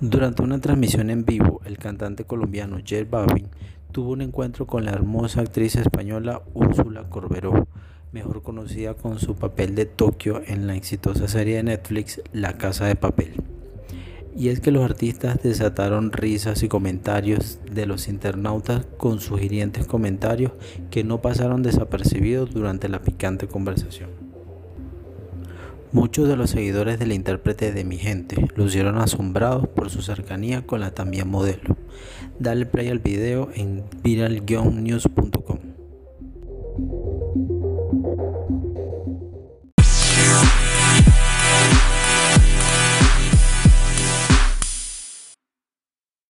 Durante una transmisión en vivo, el cantante colombiano J Balvin tuvo un encuentro con la hermosa actriz española Úrsula Corberó, mejor conocida con su papel de Tokio en la exitosa serie de Netflix La Casa de Papel. Y es que los artistas desataron risas y comentarios de los internautas con sugirientes comentarios que no pasaron desapercibidos durante la picante conversación. Muchos de los seguidores del intérprete de Mi Gente lucieron asombrados por su cercanía con la también modelo. Dale play al video en viral-news.com.